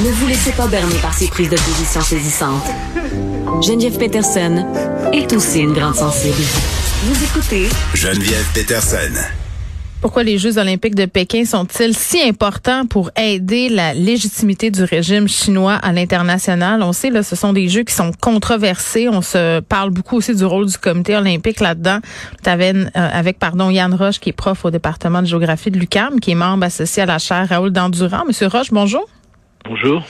Ne vous laissez pas berner par ces prises de position saisissantes. Geneviève Peterson est aussi une grande sensible. Vous écoutez Geneviève Peterson. Pourquoi les Jeux olympiques de Pékin sont-ils si importants pour aider la légitimité du régime chinois à l'international? On sait, là, ce sont des Jeux qui sont controversés. On se parle beaucoup aussi du rôle du comité olympique là-dedans. Euh, avec pardon, Yann Roche, qui est prof au département de géographie de l'UCAM, qui est membre associé à la chaire Raoul Dandurand. Monsieur Roche, bonjour. Bonjour.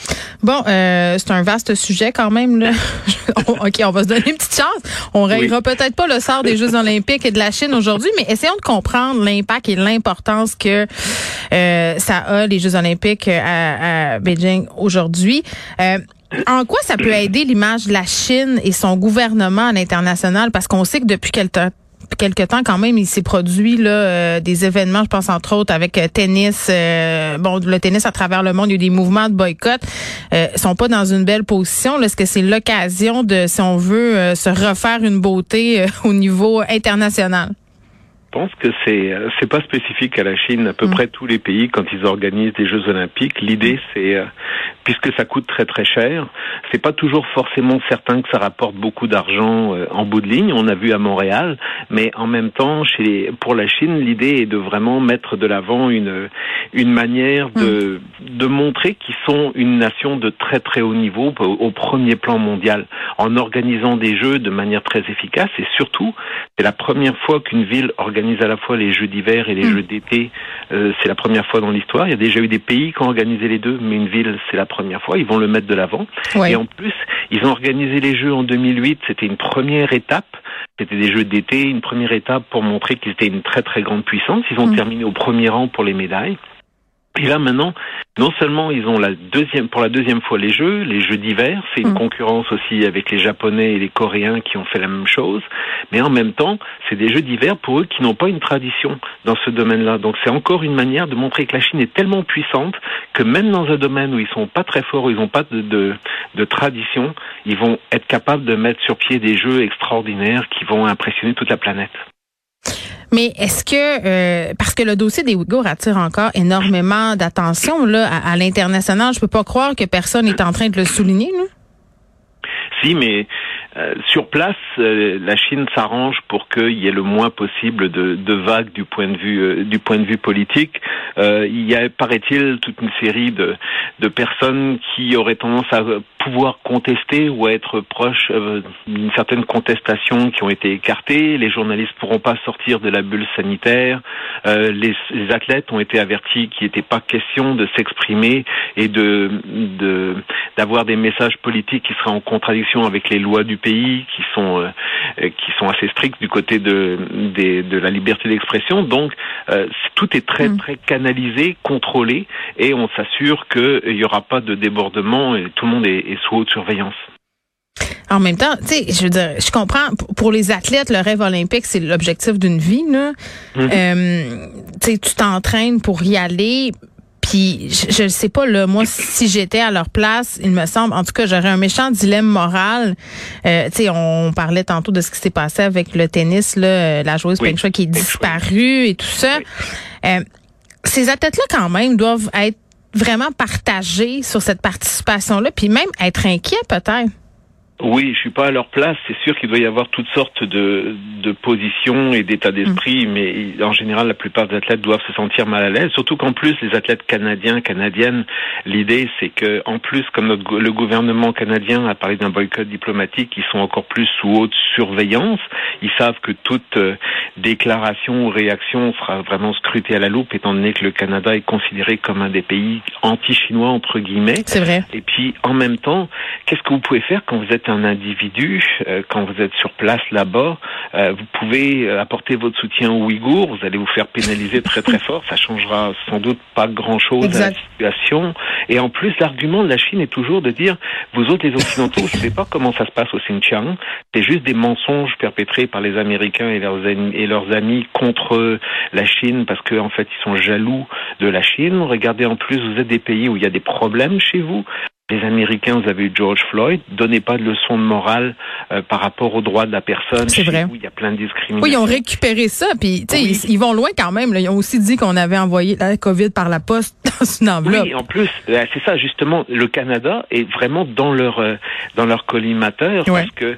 Bon, euh, c'est un vaste sujet quand même. Là. OK, on va se donner une petite chance. On règlera peut-être pas le sort des Jeux olympiques et de la Chine aujourd'hui, mais essayons de comprendre l'impact et l'importance que euh, ça a, les Jeux olympiques à, à Beijing aujourd'hui. Euh, en quoi ça peut aider l'image de la Chine et son gouvernement à l'international? Parce qu'on sait que depuis quelque temps, quelque temps quand même, il s'est produit là euh, des événements, je pense entre autres avec euh, tennis, euh, bon le tennis à travers le monde, il y a des mouvements de boycott, euh, sont pas dans une belle position. Est-ce que c'est l'occasion de, si on veut, se refaire une beauté au niveau international? Je pense que c'est c'est pas spécifique à la Chine. À peu mm. près tous les pays, quand ils organisent des Jeux Olympiques, l'idée c'est puisque ça coûte très très cher. C'est pas toujours forcément certain que ça rapporte beaucoup d'argent euh, en bout de ligne. On a vu à Montréal, mais en même temps, chez pour la Chine, l'idée est de vraiment mettre de l'avant une une manière de mm. de montrer qu'ils sont une nation de très très haut niveau au, premier plan mondial en organisant des jeux de manière très efficace et surtout c'est la première fois qu'une ville organise à la fois les jeux d'hiver et les mm. jeux d'été. Euh, c'est la première fois dans l'histoire. Il y a déjà eu des pays qui ont organisé les deux, mais une ville c'est la première fois, ils vont le mettre de l'avant. Et en plus, ils ont organisé les Jeux en 2008, c'était une première étape. C'était des Jeux d'été, une première étape pour montrer qu'ils étaient une très très grande puissance. Ils ont mm. terminé au premier rang pour les médailles. Et là maintenant, non seulement ils ont la deuxième pour la deuxième fois les jeux, les jeux d'hiver, c'est une mm. concurrence aussi avec les Japonais et les Coréens qui ont fait la même chose, mais en même temps, c'est des jeux d'hiver pour eux qui n'ont pas une tradition dans ce domaine-là. Donc c'est encore une manière de montrer que la Chine est tellement puissante que même dans un domaine où ils sont pas très forts, où ils n'ont pas de, de, de tradition, ils vont être capables de mettre sur pied des jeux extraordinaires qui vont impressionner toute la planète. Mais est-ce que euh, parce que le dossier des Ouïghours attire encore énormément d'attention là à, l'international, je peux pas croire que personne est en train de le souligner. Là? Si, mais euh, sur place, euh, la Chine s'arrange pour qu'il y ait le moins possible de, vagues du point de vue euh, politique. il y a, paraît-il, toute une série de, personnes qui auraient tendance à pouvoir contester ou à être proches d'une certaine contestation qui ont été écartées. Les journalistes pourront pas sortir de la bulle sanitaire. Les, athlètes ont été avertis qu'il n'était pas question de s'exprimer et d'avoir des messages politiques qui seraient en contradiction avec les lois du pays qui sont euh, qui sont assez stricts du côté de de la liberté d'expression. Donc euh, tout est très mm. très canalisé, contrôlé, et on s'assure qu'il n'y aura pas de débordement et tout le monde est, sous haute surveillance. En même temps, tu sais, je veux dire, je comprends. Pour les athlètes, le rêve olympique, c'est l'objectif d'une vie. Là. Mm-hmm. Euh, tu t'entraînes pour y aller. Puis je ne sais pas là, moi si j'étais à leur place, il me semble, en tout cas, j'aurais un méchant dilemme moral. Euh, tu sais, on parlait tantôt de ce qui s'est passé avec le tennis, là, euh, la joueuse oui. qui est disparue et tout ça. Euh, ces athlètes-là, quand même, doivent être vraiment partagés sur cette participation-là, puis même être inquiets peut-être. Oui, je suis pas à leur place. C'est sûr qu'il doit y avoir toutes sortes de, de positions et d'états d'esprit, mm. mais en général, la plupart des athlètes doivent se sentir mal à l'aise. Surtout qu'en plus, les athlètes canadiens, canadiennes, l'idée, c'est que en plus, comme notre, le gouvernement canadien a parlé d'un boycott diplomatique, ils sont encore plus sous haute surveillance. Ils savent que toute euh, déclaration ou réaction sera vraiment scrutée à la loupe, étant donné que le Canada est considéré comme un des pays anti-chinois entre guillemets. C'est vrai. Et puis, en même temps, qu'est-ce que vous pouvez faire quand vous êtes un individu, euh, quand vous êtes sur place là-bas, euh, vous pouvez euh, apporter votre soutien aux Ouïghours, vous allez vous faire pénaliser très très fort, ça changera sans doute pas grand-chose à la situation. Et en plus, l'argument de la Chine est toujours de dire, vous autres les Occidentaux, vous savez pas comment ça se passe au Xinjiang, c'est juste des mensonges perpétrés par les Américains et leurs, amis, et leurs amis contre la Chine parce qu'en en fait ils sont jaloux de la Chine. Regardez en plus, vous êtes des pays où il y a des problèmes chez vous. Les Américains, vous avez eu George Floyd, donnez pas de leçons de morale euh, par rapport aux droits de la personne. C'est vrai. Il y a plein de discriminations. Oui, ils ont récupéré ça, puis tu sais, ils, ils, vont loin quand même. Là. Ils ont aussi dit qu'on avait envoyé la COVID par la poste dans une enveloppe. Oui, en plus, euh, c'est ça justement. Le Canada est vraiment dans leur euh, dans leur collimateur Ouais. parce que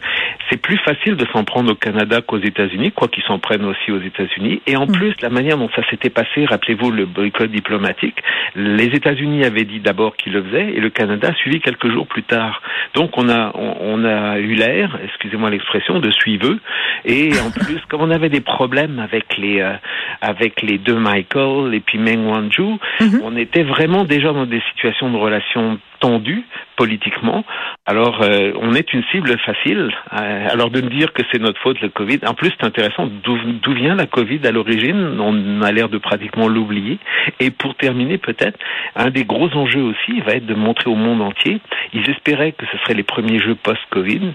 c'est plus facile de s'en prendre au Canada qu'aux États-Unis, quoi qu'ils s'en prennent aussi aux États-Unis. Et en Mm. plus, la manière dont ça s'était passé, rappelez-vous le boycott diplomatique, les États-Unis avaient dit d'abord qu'ils le faisaient et le Canada a suivi quelques jours plus tard. Donc on a on, on a eu l'air, excusez-moi l'expression, de suiveux. Et en plus, comme on avait des problèmes avec les euh, avec les deux Michael et puis Meng Wanzhou, Mhm. on était vraiment déjà dans des situations de relations tendues politiquement. Alors, euh, on est une cible facile. Euh, alors de me dire que c'est notre faute le Covid. En plus, c'est intéressant. D'où vient la Covid à l'origine? On a l'air de pratiquement l'oublier. Et pour terminer, peut-être un des gros enjeux aussi va être de montrer au monde entier. Ils espéraient que ce seraient les premiers jeux post-Covid.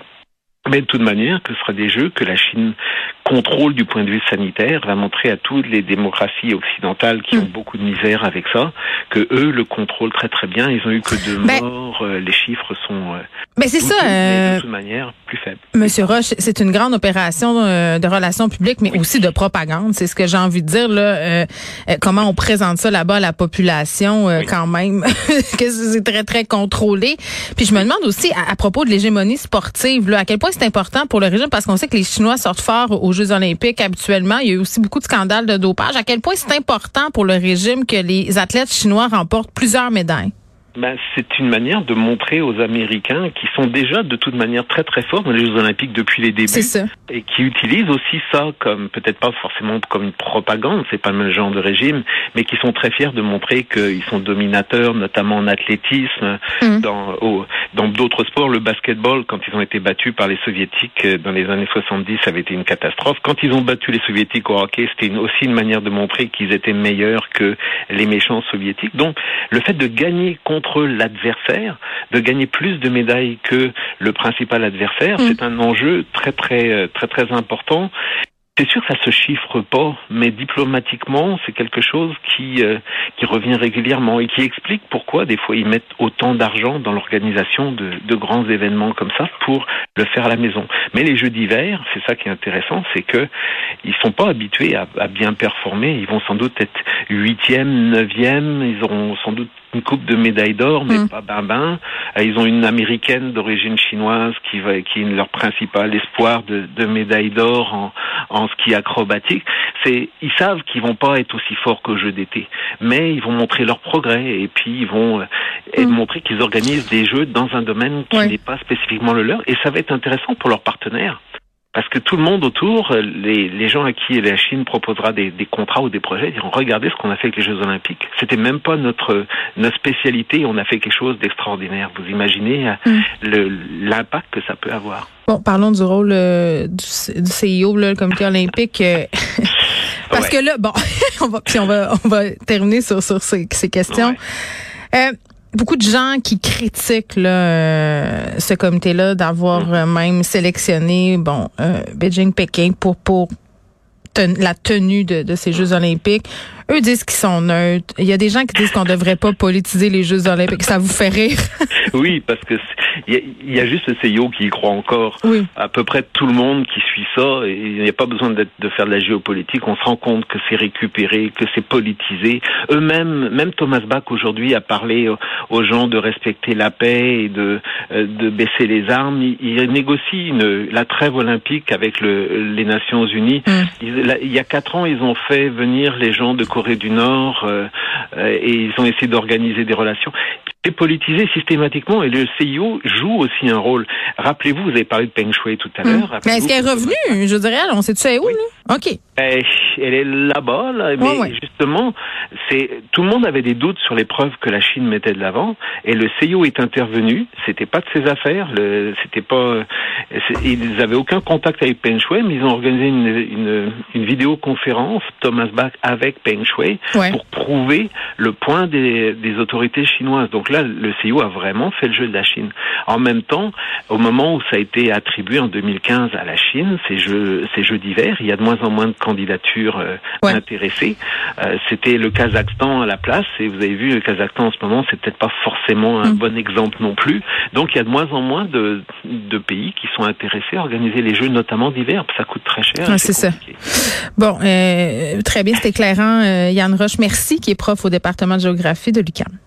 Mais de toute manière, que ce sera des jeux que la Chine contrôle du point de vue sanitaire, va montrer à toutes les démocraties occidentales qui Mm. ont beaucoup de misère avec ça, que eux le contrôlent très très bien. Ils ont eu que deux Ben- morts, euh, les chiffres sont euh, Mais c'est ça, mais euh, de toute manière plus faibles. Monsieur Roche, c'est une grande opération euh, de relations publiques, mais aussi de propagande. C'est ce que j'ai envie de dire là. comment on présente ça là-bas à la population, Oui. quand même, que c'est très très contrôlé. Puis je me demande aussi à, à propos de l'hégémonie sportive, là, à quel point c'est important pour le régime, parce qu'on sait que les Chinois sortent fort Jeux Olympiques habituellement. Il y a eu aussi beaucoup de scandales de dopage. À quel point c'est important pour le régime que les athlètes chinois remportent plusieurs médailles? Ben, c'est une manière de montrer aux Américains qui sont déjà de toute manière très très forts dans les Jeux Olympiques depuis les débuts et qui utilisent aussi ça comme peut-être pas forcément comme une propagande, c'est pas le même genre de régime, mais qui sont très fiers de montrer qu'ils sont dominateurs, notamment en athlétisme, Mhm. dans dans d'autres sports, le basketball quand ils ont été battus par les soviétiques euh, dans les années 70, ça avait été une catastrophe. Quand ils ont battu les soviétiques au hockey, c'était aussi une manière de montrer qu'ils étaient meilleurs que les méchants soviétiques. Donc le fait de gagner contre l'adversaire, de gagner plus de médailles que le principal adversaire, Mm. c'est un enjeu très très euh, très très important. C'est sûr que ça se chiffre pas, mais diplomatiquement, c'est quelque chose qui euh, qui revient régulièrement et qui explique pourquoi des fois ils mettent autant d'argent dans l'organisation de, de grands événements comme ça pour le faire à la maison. Mais les jeux d'hiver, c'est ça qui est intéressant, c'est que ils sont pas habitués à, à bien performer. Ils vont sans doute être huitième, neuvième, ils auront sans doute une coupe de médaille d'or, mais Mm. pas ben. Euh, Ils ont une américaine d'origine chinoise qui va, qui est leur principal espoir de, de médaille d'or en, en ski acrobatique. C'est, ils savent qu'ils vont pas être aussi forts qu'au jeu d'été, mais ils vont montrer leur progrès et puis ils vont euh, et Mm. montrer qu'ils organisent des jeux dans un domaine qui Ouais. n'est pas spécifiquement le leur et ça va être intéressant pour leurs partenaires. Parce que tout le monde autour, euh, les, les gens à qui la Chine proposera des, des contrats ou des projets, diront regardez ce qu'on a fait avec les Jeux Olympiques. C'était même pas notre notre spécialité. On a fait quelque chose d'extraordinaire. Vous imaginez euh, Mm. l'impact que ça peut avoir. Bon, parlons du rôle euh, du, du CIO, là, le comité olympique. euh, parce Ouais. que là, bon, on va, puis on va, on va terminer sur, sur ces, ces questions. Euh, beaucoup de gens qui critiquent là, euh, ce comité-là d'avoir euh, même sélectionné bon euh, Beijing-Pékin pour pour ten- la tenue de, de ces Jeux olympiques. Eux disent qu'ils sont neutres. Il y a des gens qui disent qu'on devrait pas politiser les Jeux olympiques. Ça vous fait rire? Oui, parce que il y, a- il y a juste le CIO qui y croit encore. Oui. À peu près tout le monde qui suit ça, il n'y a pas besoin de faire de la géopolitique. On se rend compte que c'est récupéré, que c'est politisé. Eux-mêmes, même Thomas Bach aujourd'hui a parlé aux- aux gens de respecter la paix et de, euh, de baisser les armes. Il, il négocie une, la trêve olympique avec le, les Nations Unies. Il, là, il y a quatre ans, ils ont fait venir les gens de Corée du Nord euh, euh, et ils ont essayé d'organiser des relations. C'est politisé systématiquement et le CIO joue aussi un rôle. Rappelez-vous, vous avez parlé de Peng Shui tout à l'heure. Mm. Mais est-ce qu'elle est revenue? Je dirais, on sait-tu où, là? OK. Eh, Elle est là-bas, là, mais ouais. justement, c'est tout le monde avait des doutes sur les preuves que la Chine mettait de l'avant, et le CIO est intervenu. C'était pas de ses affaires, c'était pas, ils avaient aucun contact avec Peng Shui, mais ils ont organisé une, une, une vidéoconférence, Thomas Bach avec Peng Shui, Ouais. pour prouver le point des, des autorités chinoises. Donc là, le CIO a vraiment fait le jeu de la Chine. En même temps, au moment où ça a été attribué en 2015 à la Chine, ces jeux, ces jeux d'hiver, il y a de moins moins en moins de candidatures intéressées. C'était le Kazakhstan à la place, et vous avez vu le Kazakhstan en ce moment, c'est peut-être pas forcément un mm. bon exemple non plus. Donc il y a de moins en moins de, de pays qui sont intéressés à organiser les Jeux, notamment d'hiver. Ça coûte très cher. c'est ça. Bon, très bien, c'est éclairant. Yann Roche, merci, qui est prof au département de géographie de l'UQAM.